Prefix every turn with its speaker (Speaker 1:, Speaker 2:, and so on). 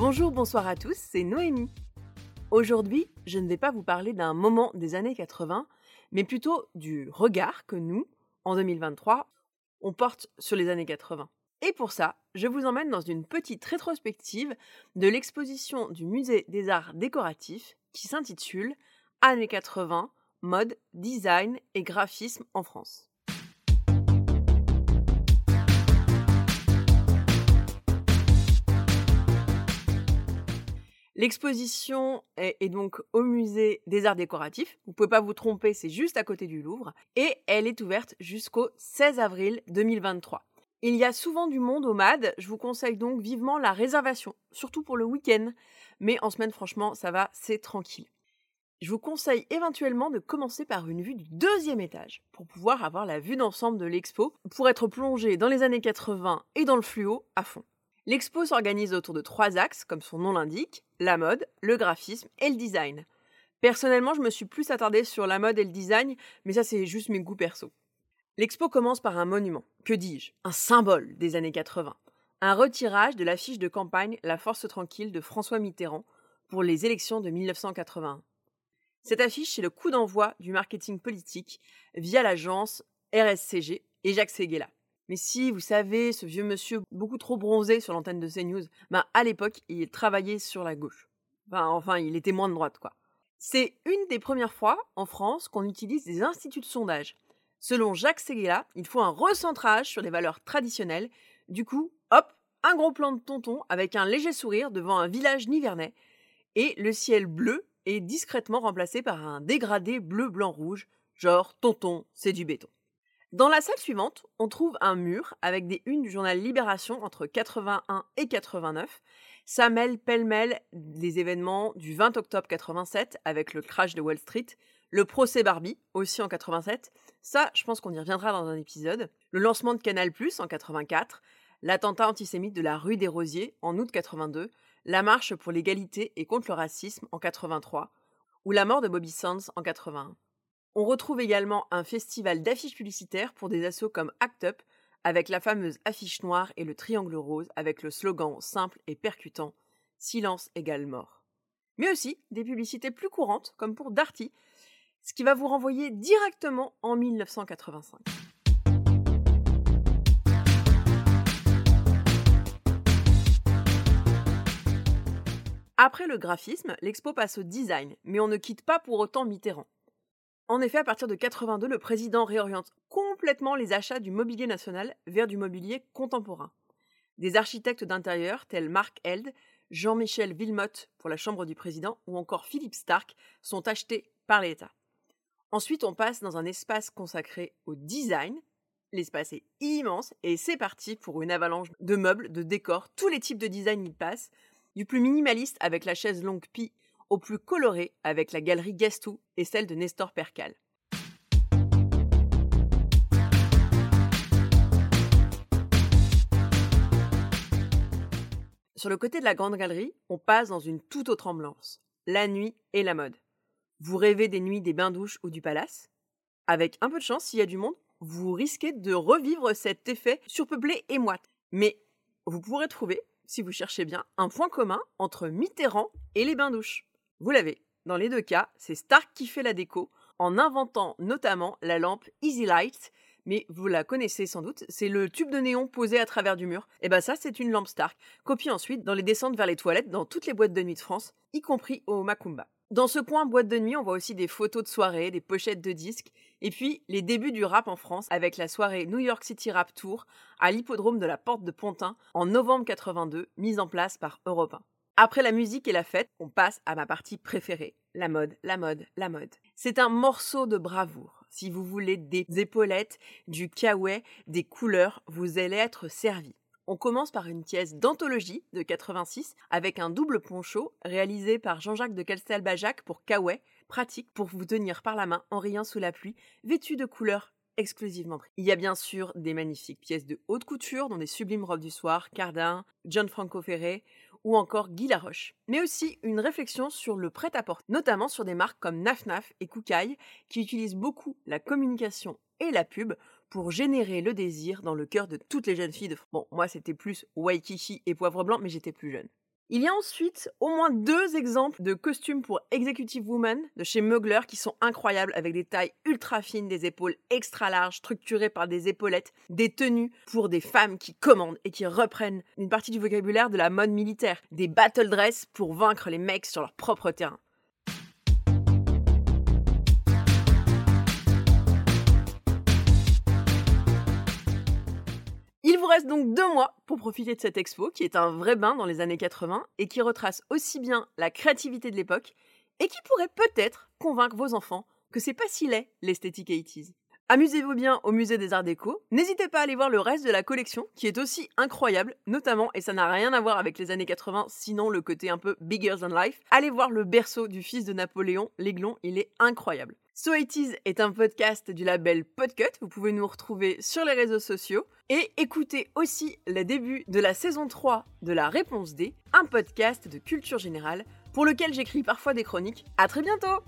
Speaker 1: Bonjour, bonsoir à tous, c'est Noémie. Aujourd'hui, je ne vais pas vous parler d'un moment des années 80, mais plutôt du regard que nous, en 2023, on porte sur les années 80. Et pour ça, je vous emmène dans une petite rétrospective de l'exposition du Musée des Arts Décoratifs qui s'intitule Années 80, mode, design et graphisme en France. L'exposition est, donc au musée des arts décoratifs. Vous pouvez pas vous tromper, c'est juste à côté du Louvre. Et elle est ouverte jusqu'au 16 avril 2023. Il y a souvent du monde au MAD, je vous conseille donc vivement la réservation, surtout pour le week-end. Mais en semaine, franchement, ça va, c'est tranquille. Je vous conseille éventuellement de commencer par une vue du deuxième étage pour pouvoir avoir la vue d'ensemble de l'expo, pour être plongé dans les années 80 et dans le fluo à fond. L'expo s'organise autour de trois axes, comme son nom l'indique, la mode, le graphisme et le design. Personnellement, je me suis plus attardée sur la mode et le design, mais ça c'est juste mes goûts perso. L'expo commence par un monument, que dis-je, un symbole des années 80, un retirage de l'affiche de campagne La Force tranquille de François Mitterrand pour les élections de 1981. Cette affiche, c'est le coup d'envoi du marketing politique via l'agence RSCG et Jacques Seguela. Mais si, vous savez, ce vieux monsieur beaucoup trop bronzé sur l'antenne de CNews, ben à l'époque, il travaillait sur la gauche. Enfin, il était moins de droite, quoi. C'est une des premières fois en France qu'on utilise des instituts de sondage. Selon Jacques Seguela, il faut un recentrage sur les valeurs traditionnelles. Du coup, hop, un gros plan de tonton avec un léger sourire devant un village nivernais. Et le ciel bleu est discrètement remplacé par un dégradé bleu-blanc-rouge, genre tonton, c'est du béton. Dans la salle suivante, on trouve un mur avec des unes du journal Libération entre 81 et 89. Ça mêle pêle-mêle les événements du 20 octobre 87 avec le crash de Wall Street, le procès Barbie aussi en 87. Ça, je pense qu'on y reviendra dans un épisode. Le lancement de Canal+ en 84, l'attentat antisémite de la rue des Rosiers en août 82, la marche pour l'égalité et contre le racisme en 83 ou la mort de Bobby Sands en 81. On retrouve également un festival d'affiches publicitaires pour des assauts comme Act Up, avec la fameuse affiche noire et le triangle rose avec le slogan simple et percutant Silence égale mort. Mais aussi des publicités plus courantes, comme pour Darty, ce qui va vous renvoyer directement en 1985. Après le graphisme, l'expo passe au design, mais on ne quitte pas pour autant Mitterrand. En effet, à partir de 82, le président réoriente complètement les achats du mobilier national vers du mobilier contemporain. Des architectes d'intérieur tels Marc Held, Jean-Michel Villemotte pour la Chambre du Président ou encore Philippe Stark sont achetés par l'État. Ensuite, on passe dans un espace consacré au design. L'espace est immense et c'est parti pour une avalanche de meubles, de décors, tous les types de design y passent, du plus minimaliste avec la chaise longue Pi au plus coloré avec la galerie Gastou et celle de Nestor Percal. Sur le côté de la grande galerie, on passe dans une toute autre ambiance, la nuit et la mode. Vous rêvez des nuits des bains-douches ou du palace? Avec un peu de chance, s'il y a du monde, vous risquez de revivre cet effet surpeuplé et moite. Mais vous pourrez trouver, si vous cherchez bien, un point commun entre Mitterrand et les bains-douches. Vous l'avez. Dans les deux cas, c'est Stark qui fait la déco, en inventant notamment la lampe Easy Light, mais vous la connaissez sans doute, c'est le tube de néon posé à travers du mur. Et bah ça, c'est une lampe Stark, copiée ensuite dans les descentes vers les toilettes dans toutes les boîtes de nuit de France, y compris au Macumba. Dans ce coin boîte de nuit, on voit aussi des photos de soirée, des pochettes de disques, et puis les débuts du rap en France avec la soirée New York City Rap Tour à l'hippodrome de la Porte de Pontin en novembre 82, mise en place par Europe 1. Après la musique et la fête, on passe à ma partie préférée, la mode, la mode, la mode. C'est un morceau de bravoure. Si vous voulez des épaulettes, du kawaii, des couleurs, vous allez être servi. On commence par une pièce d'anthologie de 86 avec un double poncho réalisé par Jean-Jacques de Castelbajac pour Kawaii, pratique pour vous tenir par la main en riant sous la pluie, vêtu de couleurs exclusivement Il y a bien sûr des magnifiques pièces de haute couture, dont des sublimes robes du soir, Cardin, John Franco Ferré ou encore Guy Laroche, mais aussi une réflexion sur le prêt-à-porter, notamment sur des marques comme Naf Naf et Koukaï qui utilisent beaucoup la communication et la pub pour générer le désir dans le cœur de toutes les jeunes filles de France. Bon, moi c'était plus Waikiki et Poivre Blanc, mais j'étais plus jeune. Il y a ensuite au moins deux exemples de costumes pour Executive Woman de chez Mugler qui sont incroyables avec des tailles ultra fines, des épaules extra larges structurées par des épaulettes, des tenues pour des femmes qui commandent et qui reprennent une partie du vocabulaire de la mode militaire, des battle dress pour vaincre les mecs sur leur propre terrain. Reste donc deux mois pour profiter de cette expo, qui est un vrai bain dans les années 80 et qui retrace aussi bien la créativité de l'époque et qui pourrait peut-être convaincre vos enfants que c'est pas si laid l'esthétique 80s. Amusez-vous bien au musée des Arts Déco. N'hésitez pas à aller voir le reste de la collection, qui est aussi incroyable, notamment, et ça n'a rien à voir avec les années 80, sinon le côté un peu bigger than life. Allez voir le berceau du fils de Napoléon, l'Aiglon, il est incroyable. So It Is est un podcast du label Podcut. Vous pouvez nous retrouver sur les réseaux sociaux et écouter aussi le début de la saison 3 de La Réponse D, un podcast de culture générale pour lequel j'écris parfois des chroniques. À très bientôt!